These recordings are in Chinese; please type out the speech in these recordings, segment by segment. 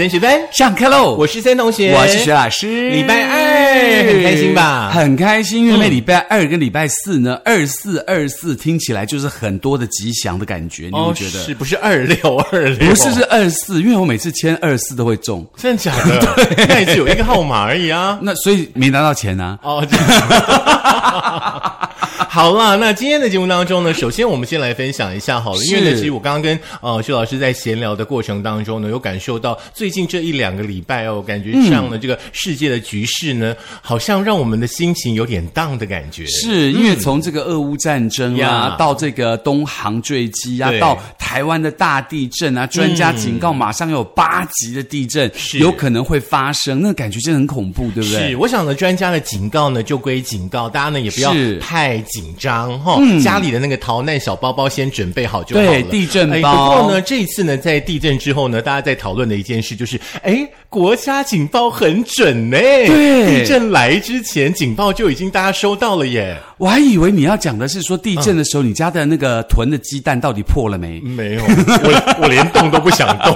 三学分上课喽！我是森同学，我是徐老师。礼拜二很开心吧？很开心，因为礼拜二跟礼拜四呢，二四二四听起来就是很多的吉祥的感觉，你们觉得是不是二六二六？不是是二四，因为我每次签二四都会中，真的假的？那也只有一个号码而已啊。那所以没拿到钱啊。哦。好啦，那今天的节目当中呢，首先我们先来分享一下好了，因为呢，其实我刚刚跟呃薛老师在闲聊的过程当中呢，有感受到最近这一两个礼拜哦，感觉上了这个世界的局势呢，好像让我们的心情有点荡的感觉。是因为从这个俄乌战争啊，到这个东航坠机啊，到台湾的大地震啊，专家警告马上有八级的地震有可能会发生，那感觉真的很恐怖，对不对？是，我想呢，专家的警告呢就归警告，大家呢也不要太紧。张哈，家里的那个逃难小包包先准备好就好了。对，地震包。不过呢，这一次呢，在地震之后呢，大家在讨论的一件事就是，哎，国家警报很准呢。对，地震来之前，警报就已经大家收到了耶。我还以为你要讲的是说，地震的时候，你家的那个囤的鸡蛋到底破了没？没有，我我连动都不想动。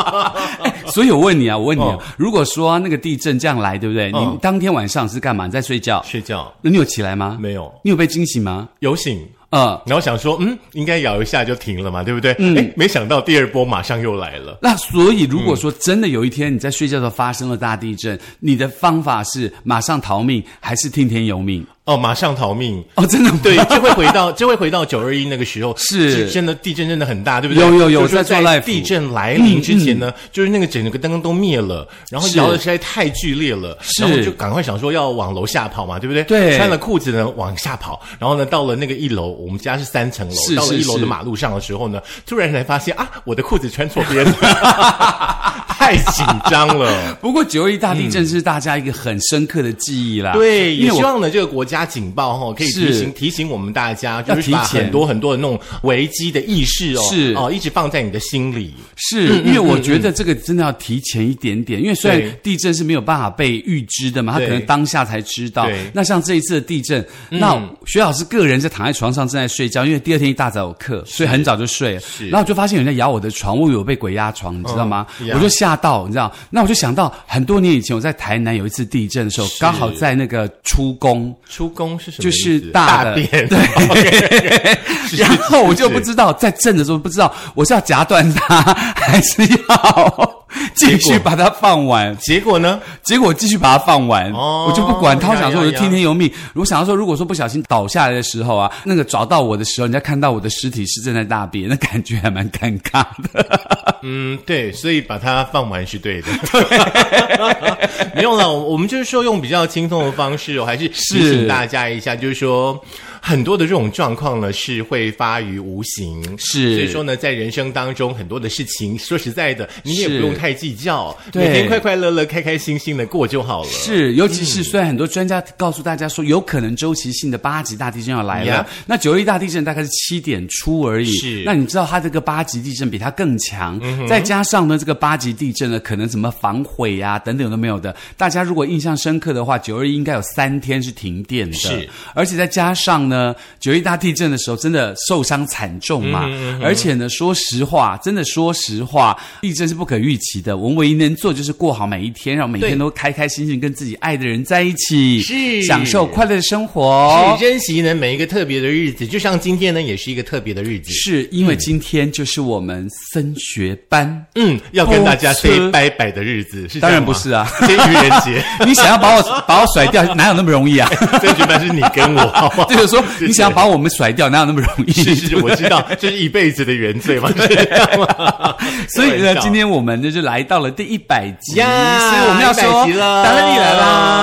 所以我问你啊，我问你，如果说那个地震这样来，对不对？你当天晚上是干嘛？你在睡觉？睡觉。那你有起来吗？没有。你有被惊醒吗？有醒。嗯，然后想说，嗯，应该摇一下就停了嘛，对不对？嗯，哎，没想到第二波马上又来了。那所以，如果说真的有一天你在睡觉的时候发生了大地震，你的方法是马上逃命，还是听天由命？哦，马上逃命。哦，真的对，就会回到 就会回到九二一那个时候，是。真的地震真的很大，对不对？有有有，在在地震来临之前呢，就是那个整个灯都灭了，然后摇的实在太剧烈了，然后就赶快想说要往楼下跑嘛，对不对？对，穿了裤子呢往下跑，然后呢到了那个一楼，我们家是三层楼，到了一楼的马路上的时候呢，突然才发现啊，我的裤子穿错边。太紧张了。不过九二一大地震是大家一个很深刻的记忆啦。对，也希望呢这个国家警报哈可以提醒提醒我们大家，就是把很多很多的那种危机的意识哦，是哦，一直放在你的心里。是因为我觉得这个真的要提前一点点，因为虽然地震是没有办法被预知的嘛，他可能当下才知道。那像这一次的地震，那徐老师个人在躺在床上正在睡觉，因为第二天一大早有课，所以很早就睡了。然后我就发现有人在咬我的床，我以为被鬼压床，你知道吗？我就吓到，你知道？那我就想到很多年以前我在台南有一次地震的时候，刚好在那个出宫。出宫是什么？就是大便。对。然后我就不知道在震的时候不知道我是要夹断它，还是要。继续把它放完，结果呢？结果继续把它放完，我就不管他。我想说，我就听天由命。我想要说，如果说不小心倒下来的时候啊，那个找到我的时候，人家看到我的尸体是正在大便，那感觉还蛮尴尬的。嗯，对，所以把它放完是对的。没有了，我们就是说用比较轻松的方式，我还是提醒大家一下，就是说。很多的这种状况呢，是会发于无形，是所以说呢，在人生当中很多的事情，说实在的，你也不用太计较，每天快快乐乐、开开心心的过就好了。是，尤其是虽然很多专家告诉大家说，有可能周期性的八级大地震要来了，那九一大地震大概是七点出而已。是，那你知道它这个八级地震比它更强，再加上呢，这个八级地震呢，可能什么防毁呀等等都没有的。大家如果印象深刻的话，九二一应该有三天是停电的，是，而且再加上呢。呢，九一大地震的时候，真的受伤惨重嘛？而且呢，说实话，真的说实话，地震是不可预期的。我们唯一能做就是过好每一天，让每天都开开心心跟自己爱的人在一起，是享受快乐的生活，是珍惜呢每一个特别的日子。就像今天呢，也是一个特别的日子，是因为今天就是我们升学班，嗯，要跟大家 say 拜拜的日子，是当然不是啊，愚人节，你想要把我把我甩掉，哪有那么容易啊？升学班是你跟我，这就是说。你想要把我们甩掉，哪有那么容易？是是，我知道，这是一辈子的原罪嘛。所以呢，今天我们就是来到了第一百集，所以我们要说，达乐你来啦。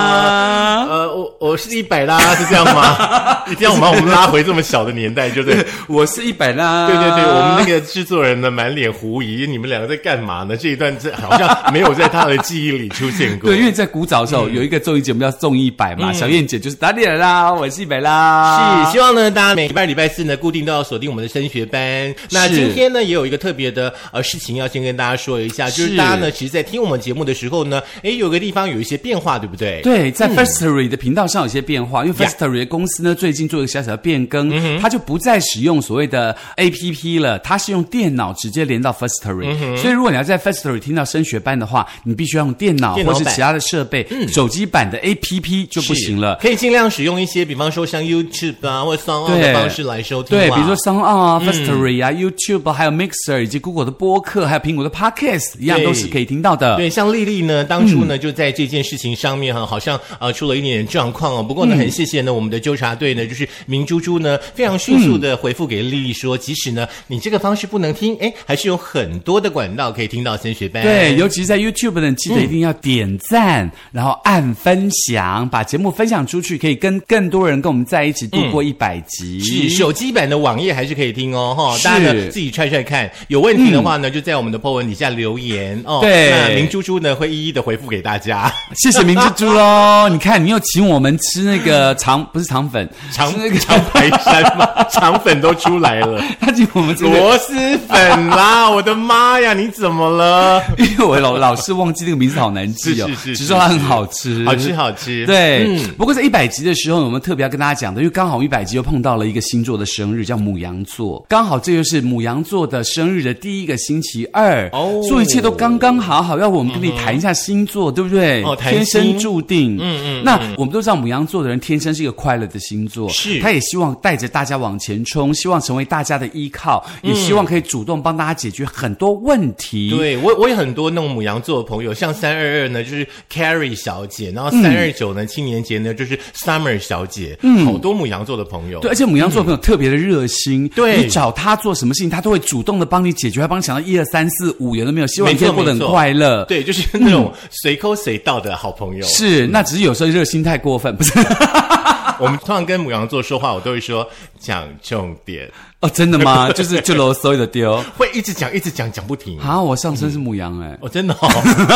呃，我我是一百啦，是这样吗？一定要把我们拉回这么小的年代，就对。我是一百啦。对对对，我们那个制作人呢，满脸狐疑，你们两个在干嘛呢？这一段这好像没有在他的记忆里出现过。对，因为在古早的时候有一个综艺节目叫《综艺一百》嘛，小燕姐就是达利来啦，我是一百啦。是，希望呢，大家每礼拜礼拜四呢，固定都要锁定我们的升学班。那今天呢，也有一个特别的呃事情要先跟大家说一下，就是大家呢，其实，在听我们节目的时候呢，哎，有个地方有一些变化，对不对？对，在 Firstory 的频道上有些变化，因为 Firstory 的公司呢，最近做一个小小的变更，它就不再使用所谓的 APP 了，它是用电脑直接连到 Firstory。所以，如果你要在 Firstory 听到升学班的话，你必须要用电脑或是其他的设备，手机版的 APP 就不行了。可以尽量使用一些，比方说像 YouTube 啊，或者 Sound 的方式来收听。对，比如说 Sound 啊、Firstory 啊、YouTube，还有 Mixer 以及 Google 的播客，还有苹果的 Podcast，一样都是可以听到的。对，像丽丽呢，当初呢就在这件事情上面哈，好像呃出了一点点状况哦。不过呢，很谢谢呢我们的纠察队呢，就是明珠珠呢，非常迅速的回复给丽丽说，即使呢你这个方式不能听，哎，还是有很多的管道可以听到升学班。对，尤其是在 YouTube 呢，记得一定要点赞，然后按分享，把节目分享出去，可以跟更多人跟我们在一起度过一百集。是手机版的网页还是可以听哦，哈，大家呢自己踹踹看，有问题的话呢，就在我们的 po 文底下留言哦。对，那明珠珠呢会一一的回复给大家。谢谢明珠珠喽，你看你又请我们吃那个肠，不是肠粉，肠那个肠白山嘛，肠粉都出来了，他请我们吃螺蛳粉啦！我的妈呀，你怎么了？因为我老老是忘记这个名字，好难记哦。是是说它很好吃，好吃好吃。对，不过在一百集的时候，我们特别要跟大家讲的，因为刚好一百集又碰到了一个星座的生日，叫母羊座，刚好这就是母羊座的生日的第一个星期二哦，所以一切都刚刚好好。要我们跟你谈一下星座，对不对？哦，天生注定。嗯嗯。那我们都知道母羊座的人天生是一个快乐的星座，是。他也希望带着大家往前冲，希望成为大家的依靠，也希望可以主动帮大家解决很多问题。对我，我有很多那种母羊座的朋友，像三二二呢，就是 Carrie 小姐，然后三二九呢，青年节呢，就是 Summer 小姐，嗯，好多母羊座的朋友。对，而且母羊座的朋友特别的热心，对你找他做什么事情，他都会主动的帮你解决，他帮你想到一二三四五，有都没有？希望过得很快乐。对，就是那种随口随到的好朋友。是，那只是有时候热心太过分？我们通常跟母羊座说话，我都会说讲重点。哦，真的吗？就是就啰嗦的丢，会一直讲一直讲讲不停。啊，我上身是母羊哎，哦，真的哦，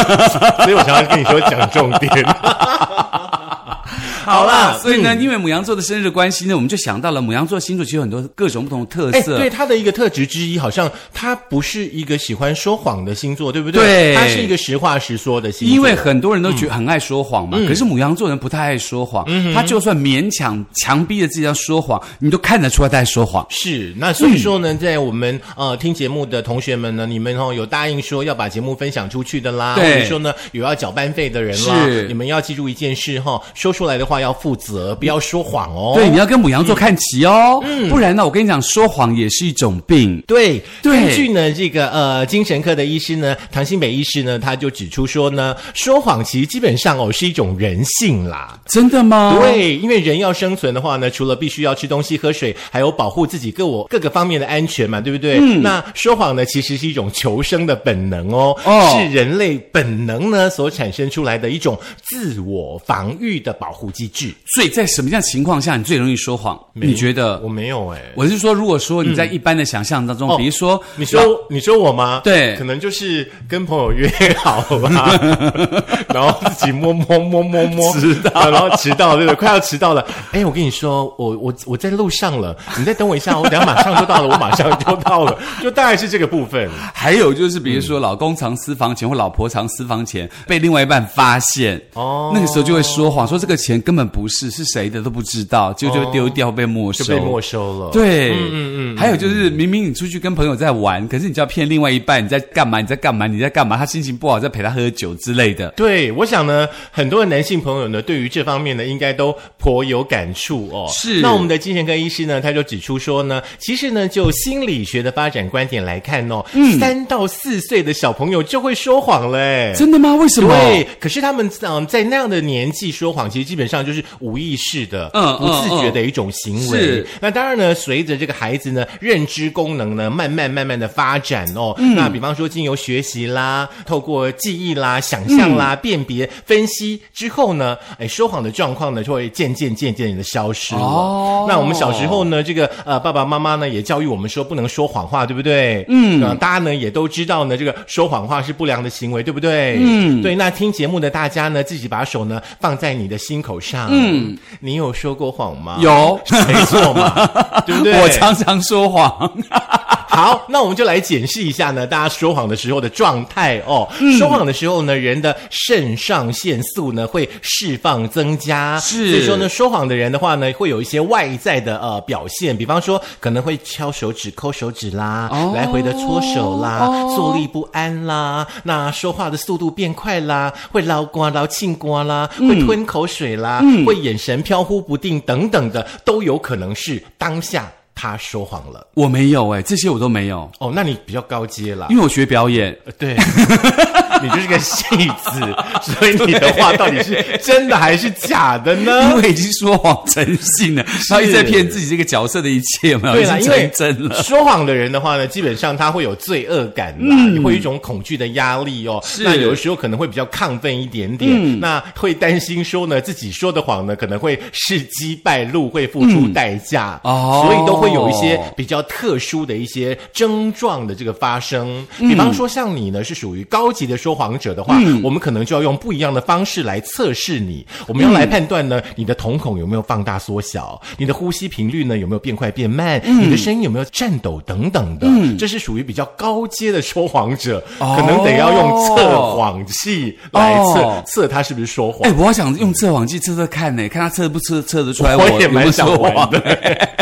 所以我常常跟你说讲重点。好啦，所以呢，因为母羊座的生日关系呢，我们就想到了母羊座星座其实有很多各种不同的特色。对，它的一个特质之一，好像它不是一个喜欢说谎的星座，对不对？对，它是一个实话实说的星座。因为很多人都觉得很爱说谎嘛，可是母羊座人不太爱说谎。他就算勉强强逼着自己要说谎，你都看得出来他在说谎。是，那所以说呢，在我们呃听节目的同学们呢，你们哦有答应说要把节目分享出去的啦，或者说呢有要缴班费的人啦，你们要记住一件事哈，说出来的话要负责。不要说谎哦！对，你要跟母羊座看齐哦，嗯不然呢，我跟你讲，说谎也是一种病。对，根据呢这个呃精神科的医师呢，唐新北医师呢，他就指出说呢，说谎其实基本上哦是一种人性啦。真的吗？对，因为人要生存的话呢，除了必须要吃东西、喝水，还有保护自己各我各个方面的安全嘛，对不对？嗯。那说谎呢，其实是一种求生的本能哦，是人类本能呢所产生出来的一种自我防御的保护机制，所以在。什么样情况下你最容易说谎？你觉得我没有哎？我是说，如果说你在一般的想象当中，比如说，你说你说我吗？对，可能就是跟朋友约好吧，然后自己摸摸摸摸摸，迟到，然后迟到，对对，快要迟到了。哎，我跟你说，我我我在路上了，你再等我一下，我等下马上就到了，我马上就到了，就大概是这个部分。还有就是，比如说老公藏私房钱或老婆藏私房钱，被另外一半发现，哦，那个时候就会说谎，说这个钱根本不是，是谁？的都不知道，就就丢掉被没收，就被没收了。对，嗯嗯嗯。还有就是，明明你出去跟朋友在玩，可是你就要骗另外一半，你在干嘛？你在干嘛？你在干嘛？他心情不好，在陪他喝酒之类的。对，我想呢，很多的男性朋友呢，对于这方面呢，应该都颇有感触哦。是。那我们的精神科医师呢，他就指出说呢，其实呢，就心理学的发展观点来看哦，三到四岁的小朋友就会说谎嘞。真的吗？为什么？对，可是他们嗯，在那样的年纪说谎，其实基本上就是无意识。的，嗯，不自觉的一种行为。是，那当然呢，随着这个孩子呢，认知功能呢，慢慢慢慢的发展哦。那比方说，经由学习啦，透过记忆啦、想象啦、辨别、分析之后呢，哎，说谎的状况呢，就会渐渐渐渐的消失了。哦，那我们小时候呢，这个呃，爸爸妈妈呢，也教育我们说不能说谎话，对不对？嗯，大家呢也都知道呢，这个说谎话是不良的行为，对不对？嗯，对。那听节目的大家呢，自己把手呢放在你的心口上。上，嗯，你有说过谎吗？有，没错嘛，对不对？我常常说谎。好，那我们就来检视一下呢，大家说谎的时候的状态哦。说谎的时候呢，人的肾上腺素呢会释放增加，是。所以说呢，说谎的人的话呢，会有一些外在的呃表现，比方说可能会敲手指、抠手指啦，来回的搓手啦，坐立不安啦，那说话的速度变快啦，会捞瓜捞庆瓜啦，会吞口水啦，会眼神飘忽不定等等的，都有可能是当下。他说谎了，我没有哎，这些我都没有。哦。那你比较高阶啦，因为我学表演，对，你就是个戏子，所以你的话到底是真的还是假的呢？因为已经说谎成性了，他一直在骗自己这个角色的一切嘛，对了，因为真了。说谎的人的话呢，基本上他会有罪恶感啦，会有一种恐惧的压力哦。那有的时候可能会比较亢奋一点点，那会担心说呢，自己说的谎呢，可能会事机败露，会付出代价哦，所以都会。有一些比较特殊的一些症状的这个发生，比方说像你呢是属于高级的说谎者的话，我们可能就要用不一样的方式来测试你。我们要来判断呢，你的瞳孔有没有放大缩小，你的呼吸频率呢有没有变快变慢，你的声音有没有颤抖等等的。这是属于比较高阶的说谎者，可能得要用测谎器来测测他是不是说谎。哎，我想用测谎器测测看呢，看他测不测测得出来。我也蛮想玩的。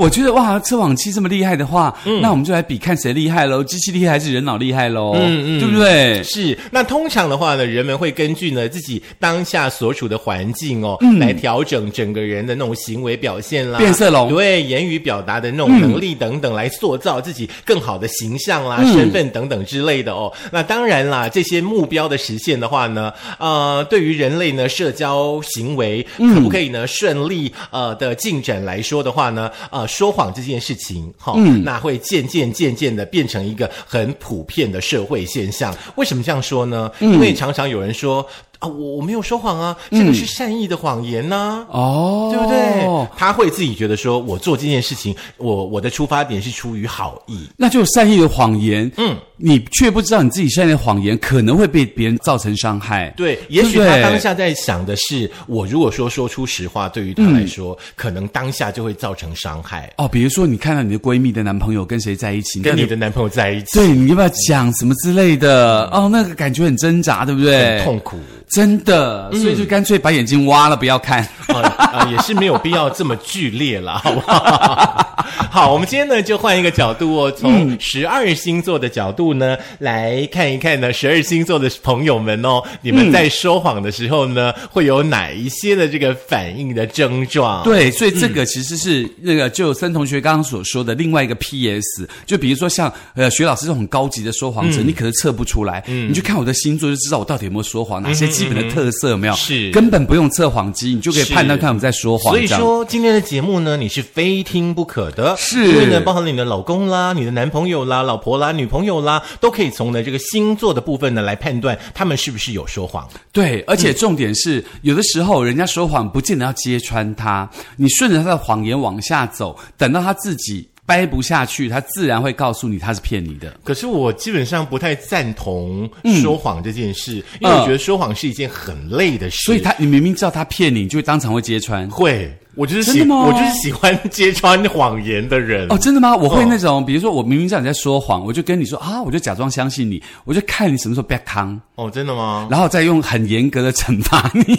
我觉得哇，测谎器这么厉害的话，那我们就来比看谁厉害喽，机器厉害还是人脑厉害喽？嗯嗯，对不对？是。那通常的话呢，人们会根据呢自己当下所处的环境哦，来调整整个人的那种行为表现啦，变色龙对言语表达的那种能力等等，来塑造自己更好的形象啦、身份等等之类的哦。那当然啦，这些目标的实现的话呢，呃，对于人类呢社交行为可不可以呢顺利呃的进展来说的话呢？呃，说谎这件事情，哈，那会渐渐渐渐的变成一个很普遍的社会现象。为什么这样说呢？因为常常有人说。啊，我我没有说谎啊，这个是善意的谎言呐，哦，对不对？他会自己觉得说，我做这件事情，我我的出发点是出于好意，那就善意的谎言。嗯，你却不知道你自己善意的谎言可能会被别人造成伤害。对，也许他当下在想的是，我如果说说出实话，对于他来说，可能当下就会造成伤害。哦，比如说你看到你的闺蜜的男朋友跟谁在一起，跟你的男朋友在一起，对，你要不要讲什么之类的？哦，那个感觉很挣扎，对不对？很痛苦。真的，所以就干脆把眼睛挖了，不要看。啊，也是没有必要这么剧烈了，好不好？好，我们今天呢就换一个角度哦，从十二星座的角度呢来看一看呢，十二星座的朋友们哦，你们在说谎的时候呢，会有哪一些的这个反应的症状？对，所以这个其实是那个就森同学刚刚所说的另外一个 P.S.，就比如说像呃徐老师这种很高级的说谎者，你可能测不出来，你去看我的星座就知道我到底有没有说谎，哪些基本的特色有没有？是根本不用测谎机，你就可以判断看我们在说谎。所以说今天的节目呢，你是非听不可的。是，因为呢，包含了你的老公啦、你的男朋友啦、老婆啦、女朋友啦，都可以从呢这个星座的部分呢来判断他们是不是有说谎。对，而且重点是，有的时候人家说谎不见得要揭穿他，你顺着他的谎言往下走，等到他自己。掰不下去，他自然会告诉你他是骗你的。可是我基本上不太赞同说谎这件事，因为我觉得说谎是一件很累的事。所以他，你明明知道他骗你，你就会当场会揭穿。会，我就是喜，我就是喜欢揭穿谎言的人。哦，真的吗？我会那种，比如说我明明知道你在说谎，我就跟你说啊，我就假装相信你，我就看你什么时候 back 康。哦，真的吗？然后再用很严格的惩罚你。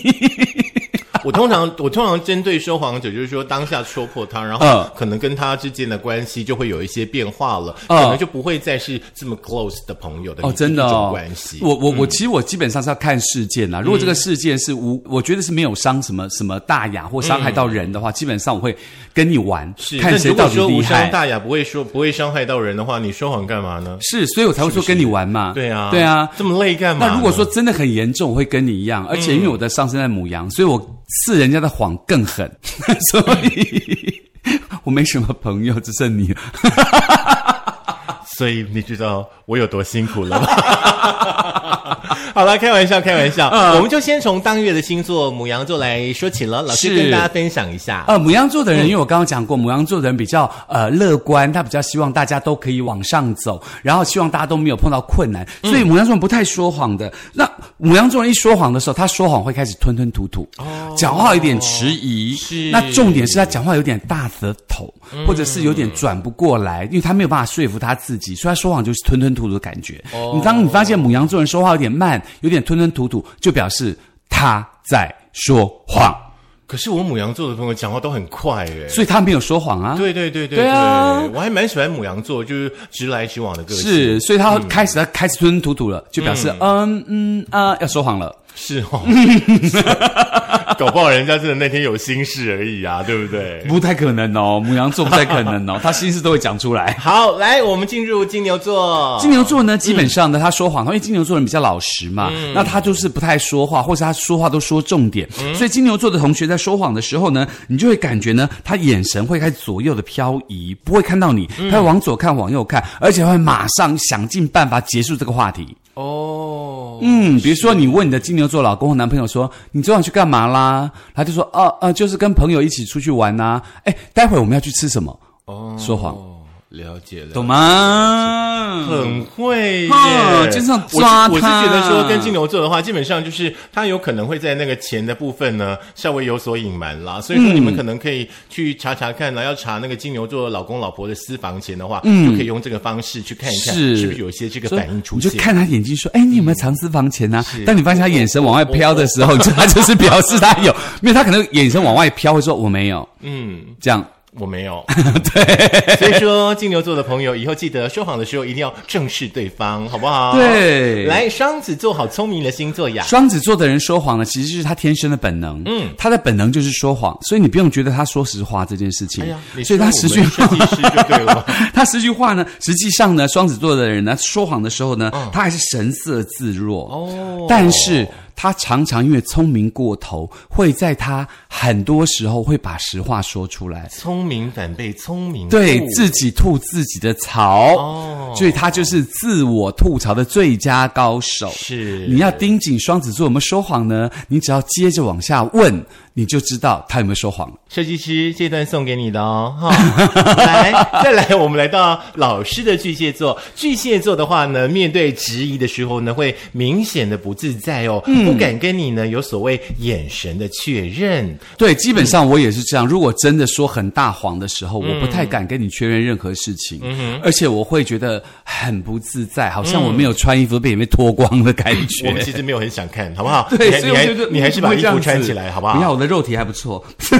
我通常我通常针对说谎者，就是说当下戳破他，然后可能跟他之间的关系就会有一些变化了，可能就不会再是这么 close 的朋友的哦，真的关系。我我我其实我基本上是要看事件啦。如果这个事件是无，我觉得是没有伤什么什么大雅或伤害到人的话，基本上我会跟你玩，是看谁到底厉害。无伤大雅不会说不会伤害到人的话，你说谎干嘛呢？是，所以我才会说跟你玩嘛。对啊，对啊，这么累干嘛？那如果说真的很严重，我会跟你一样，而且因为我的上升在母羊，所以我。是人家的谎更狠，所以我没什么朋友，只剩你。所以你知道我有多辛苦了吗？好了，开玩笑，开玩笑。我们就先从当月的星座母羊座来说起了。老师跟大家分享一下。呃，母羊座的人，因为我刚刚讲过，母羊座的人比较呃乐观，他比较希望大家都可以往上走，然后希望大家都没有碰到困难，所以母羊座人不太说谎的。那母羊座人一说谎的时候，他说谎会开始吞吞吐吐，讲话有点迟疑。是。那重点是他讲话有点大舌头，或者是有点转不过来，因为他没有办法说服他自己，所以他说谎就是吞吞吐吐的感觉。你当你发现母羊座人说话有点慢，有点吞吞吐吐，就表示他在说谎。可是我母羊座的朋友讲话都很快耶，所以他没有说谎啊。对对对对，对啊，我还蛮喜欢母羊座，就是直来直往的个性。是，所以他开始他开始吞吞吐吐了，就表示嗯嗯啊要说谎了。是哦，搞不好人家真的那天有心事而已啊，对不对？不太可能哦，母羊座不太可能哦，他心事都会讲出来。好，来，我们进入金牛座。金牛座呢，基本上呢，他说谎，因为金牛座人比较老实嘛，那他就是不太说话，或者他说话都说重点。所以金牛座的同学在说谎的时候呢，你就会感觉呢，他眼神会开始左右的漂移，不会看到你，他会往左看，往右看，而且会马上想尽办法结束这个话题。哦，嗯，比如说你问你的金牛座老公和男朋友说，你昨晚去干嘛啦？他就说，哦，呃，就是跟朋友一起出去玩呐。哎，待会我们要去吃什么？哦，说谎。了解了，懂吗？很会耶，经常抓他。我是觉得说，跟金牛座的话，基本上就是他有可能会在那个钱的部分呢，稍微有所隐瞒啦。所以说，你们可能可以去查查看呢，要查那个金牛座老公老婆的私房钱的话，就可以用这个方式去看一看，是不是有一些这个反应出现。你就看他眼睛说：“哎，你有没有藏私房钱呢？”当你发现他眼神往外飘的时候，他就是表示他有，因为他可能眼神往外飘，会说：“我没有。”嗯，这样。我没有，对，所以说金牛座的朋友以后记得说谎的时候一定要正视对方，好不好？对，来双子座好聪明的星座呀。双子座的人说谎呢，其实是他天生的本能，嗯，他的本能就是说谎，所以你不用觉得他说实话这件事情。哎呀，所以他十句话就对了。他十句话呢，实际上呢，双子座的人呢说谎的时候呢，他还是神色自若哦，但是。他常常因为聪明过头，会在他很多时候会把实话说出来。聪明反被聪明对自己吐自己的槽，哦，所以他就是自我吐槽的最佳高手。是，你要盯紧双子座有没有说谎呢？你只要接着往下问。你就知道他有没有说谎。设计师，这段送给你的哦。哈，来，再来，我们来到老师的巨蟹座。巨蟹座的话呢，面对质疑的时候呢，会明显的不自在哦，不敢跟你呢有所谓眼神的确认。对，基本上我也是这样。如果真的说很大谎的时候，我不太敢跟你确认任何事情，而且我会觉得很不自在，好像我没有穿衣服被你们脱光的感觉。我们其实没有很想看，好不好？对，所以你还你还是把衣服穿起来，好不好？你要我。的肉体还不错，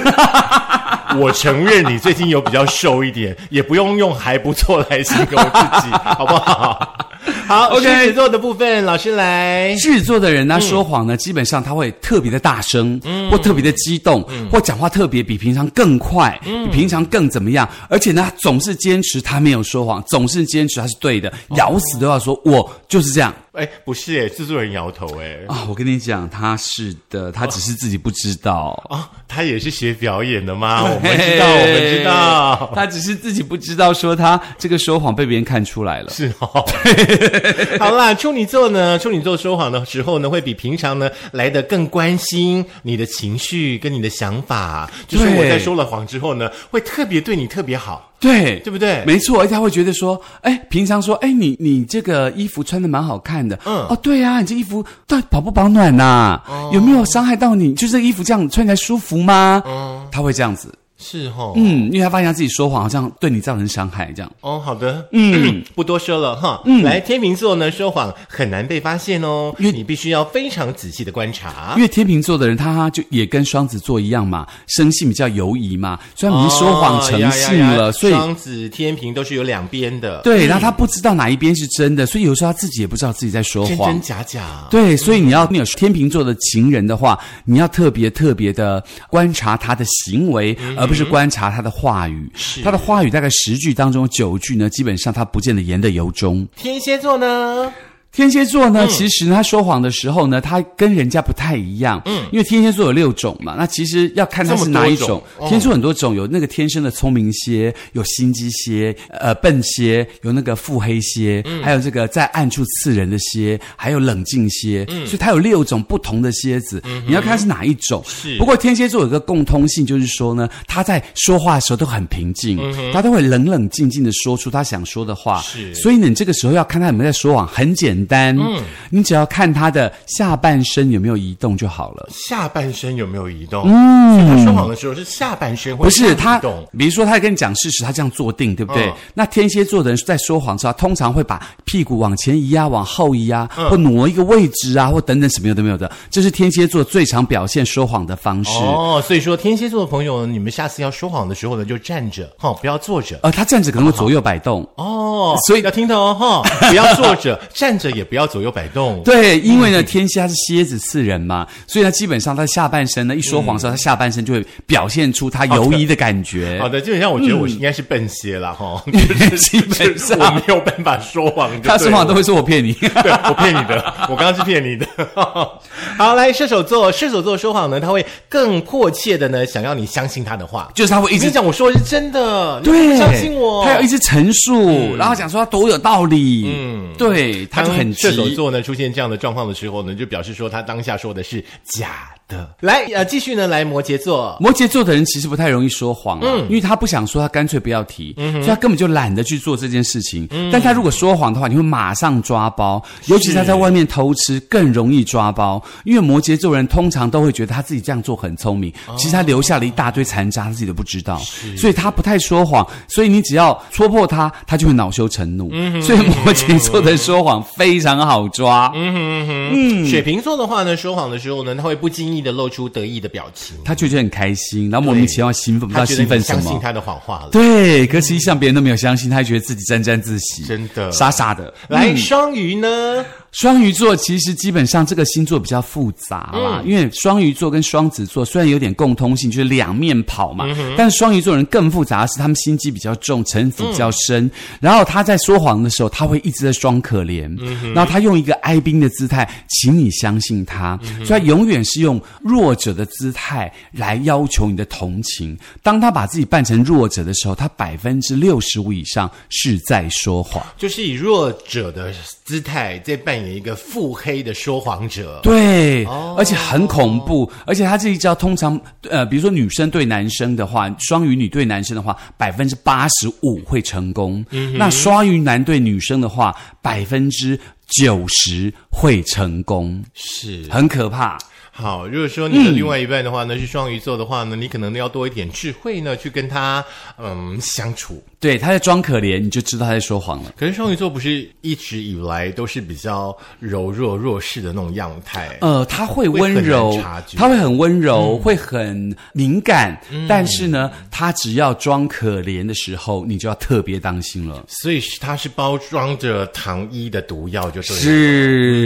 我承认你最近有比较瘦一点，也不用用还不错来形容自己，好不好？好，狮子座的部分，老师来。狮子座的人呢，说谎呢，基本上他会特别的大声，或特别的激动，或讲话特别比平常更快，比平常更怎么样？而且呢，总是坚持他没有说谎，总是坚持他是对的，咬死都要说，我就是这样。哎，不是哎，制作人摇头哎。啊，我跟你讲，他是的，他只是自己不知道啊。他也是学表演的吗？我们知道，我们知道，他只是自己不知道，说他这个说谎被别人看出来了。是哦。好啦，处女座呢，处女座说谎的时候呢，会比平常呢来的更关心你的情绪跟你的想法。就是我在说了谎之后呢，会特别对你特别好。对，对不对？没错，而且他会觉得说，哎，平常说，哎，你你这个衣服穿的蛮好看的，嗯，哦，对呀，你这衣服到底保不保暖呐？有没有伤害到你？就这衣服这样穿起来舒服吗？嗯，他会这样子。是哈，嗯，因为他发现他自己说谎，好像对你造成伤害，这样。哦，好的，嗯，不多说了哈。嗯，来，天秤座呢，说谎很难被发现哦，因为你必须要非常仔细的观察。因为天秤座的人，他就也跟双子座一样嘛，生性比较犹疑嘛，虽然你说谎成性了，所以双子、天平都是有两边的。对，然后他不知道哪一边是真的，所以有时候他自己也不知道自己在说谎，真真假假。对，所以你要你有天秤座的情人的话，你要特别特别的观察他的行为，而不是观察他的。话语，他的话语大概十句当中九句呢，基本上他不见得言的由衷。天蝎座呢？天蝎座呢，其实他说谎的时候呢，他跟人家不太一样。嗯，因为天蝎座有六种嘛，那其实要看他是哪一种。天蝎座很多种，有那个天生的聪明蝎，有心机蝎，呃，笨蝎，有那个腹黑蝎，还有这个在暗处刺人的蝎，还有冷静蝎。嗯，所以它有六种不同的蝎子，你要看是哪一种。是。不过天蝎座有个共通性，就是说呢，他在说话的时候都很平静，他都会冷冷静静的说出他想说的话。是。所以呢，你这个时候要看他有没有在说谎，很简。单，嗯，你只要看他的下半身有没有移动就好了。下半身有没有移动？嗯，他说谎的时候是下半身会不是他动。比如说，他在跟你讲事实，他这样坐定，对不对？那天蝎座的人在说谎时候，通常会把屁股往前移啊，往后移啊，或挪一个位置啊，或等等什么有的没有的，这是天蝎座最常表现说谎的方式。哦，所以说天蝎座的朋友，你们下次要说谎的时候呢，就站着，哈，不要坐着。呃，他站着可能会左右摆动。哦，所以要听懂哈，不要坐着，站着也不要左右摆动。对，因为呢，天蝎是蝎子刺人嘛，所以呢，基本上他下半身呢，一说谎时候，他下半身就会表现出他犹疑的感觉。好的，基本上我觉得我应该是笨蝎了哈，基本上我没有办法说谎。他说谎都会说我骗你，对我骗你的，我刚刚是骗你的。好，来射手座，射手座说谎呢，他会更迫切的呢，想要你相信他的话，就是他会一直讲我说的是真的，对，相信我，他要一直陈述，然后讲说他多有道理。嗯，对，他就很射手座呢出现这样的状况的时候呢，就表示说他当下说的是假。来，呃，继续呢，来摩羯座。摩羯座的人其实不太容易说谎啊，因为他不想说，他干脆不要提，所以他根本就懒得去做这件事情。嗯但他如果说谎的话，你会马上抓包，尤其他在外面偷吃更容易抓包，因为摩羯座人通常都会觉得他自己这样做很聪明，其实他留下了一大堆残渣，他自己都不知道，所以他不太说谎。所以你只要戳破他，他就会恼羞成怒。所以摩羯座的说谎非常好抓。嗯，水瓶座的话呢，说谎的时候呢，他会不经意。的露出得意的表情，他就觉得很开心，然后莫名其妙兴奋，不知道兴奋什么。相信他的谎话了，对。可实际上别人都没有相信，他觉得自己沾沾自喜，真的傻傻的。来，双鱼呢？双鱼座其实基本上这个星座比较复杂啦，因为双鱼座跟双子座虽然有点共通性，就是两面跑嘛，但是双鱼座人更复杂的是他们心机比较重，城府比较深。然后他在说谎的时候，他会一直在装可怜，然后他用一个哀兵的姿态，请你相信他，所以他永远是用弱者的姿态来要求你的同情。当他把自己扮成弱者的时候，他百分之六十五以上是在说谎，就是以弱者的姿态在扮。一个腹黑的说谎者，对，而且很恐怖，而且他这一招通常，呃，比如说女生对男生的话，双鱼女对男生的话，百分之八十五会成功；那双鱼男对女生的话，百分之九十会成功，是很可怕。好，如果说你的另外一半的话呢是双鱼座的话呢，你可能要多一点智慧呢，去跟他嗯相处。对，他在装可怜，你就知道他在说谎了。可是双鱼座不是一直以来都是比较柔弱弱势的那种样态？呃，他会温柔，他会很温柔，会很敏感。但是呢，他只要装可怜的时候，你就要特别当心了。所以他是包装着糖衣的毒药，就是是。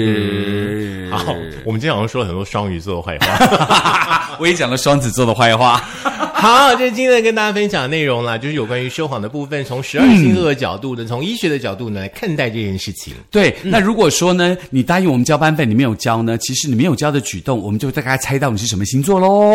好，我们今天好像说了很多双鱼。座的坏话，我也讲了双子座的坏话。好，这是今天跟大家分享的内容啦，就是有关于说谎的部分，从十二星座的角度呢，从医学的角度呢来看待这件事情。对，那如果说呢，你答应我们交班费，你没有交呢，其实你没有交的举动，我们就大概猜到你是什么星座喽。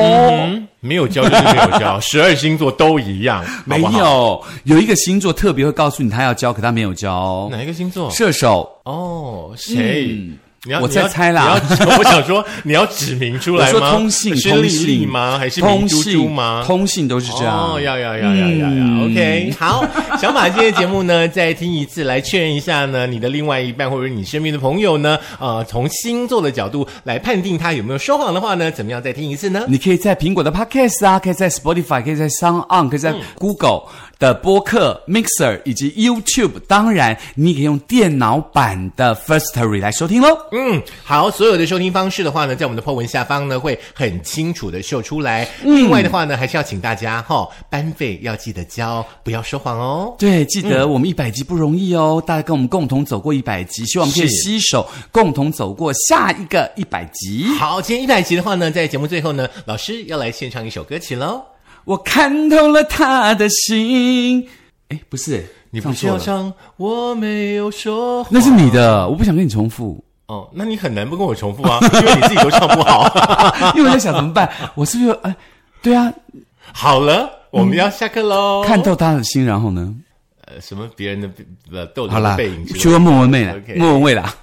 没有交就是没有交，十二星座都一样。没有，有一个星座特别会告诉你他要交，可他没有交。哪一个星座？射手。哦，谁？你要我在猜啦，我想说你要指明出来吗？我说通信，通信吗？还是通信吗？通信都是这样。哦，要要要要要要。OK，好，想把今天节目呢再听一次，来确认一下呢，你的另外一半或者你身边的朋友呢，呃，从星座的角度来判定他有没有说谎的话呢，怎么样再听一次呢？你可以在苹果的 Podcast 啊，可以在 Spotify，可以在 Sound On，可以在 Google。的播客 Mixer 以及 YouTube，当然你可以用电脑版的 Firstory 来收听喽。嗯，好，所有的收听方式的话呢，在我们的 po 文下方呢会很清楚的秀出来。另外的话呢，还是要请大家哈，班费要记得交，不要说谎哦。对，记得我们一百集不容易哦，大家跟我们共同走过一百集，希望我们可以携手共同走过下一个一百集。好，今天一百集的话呢，在节目最后呢，老师要来献唱一首歌曲喽。我看透了他的心。哎，不是，你不需要唱，我没有说，那是你的，我不想跟你重复。哦，那你很难不跟我重复啊，因为你自己都唱不好。因为我在想怎么办，我是不是哎，对啊，好了，我们要下课喽。看透他的心，然后呢？呃，什么别人的呃逗的背影？去问莫文蔚了，莫文蔚了。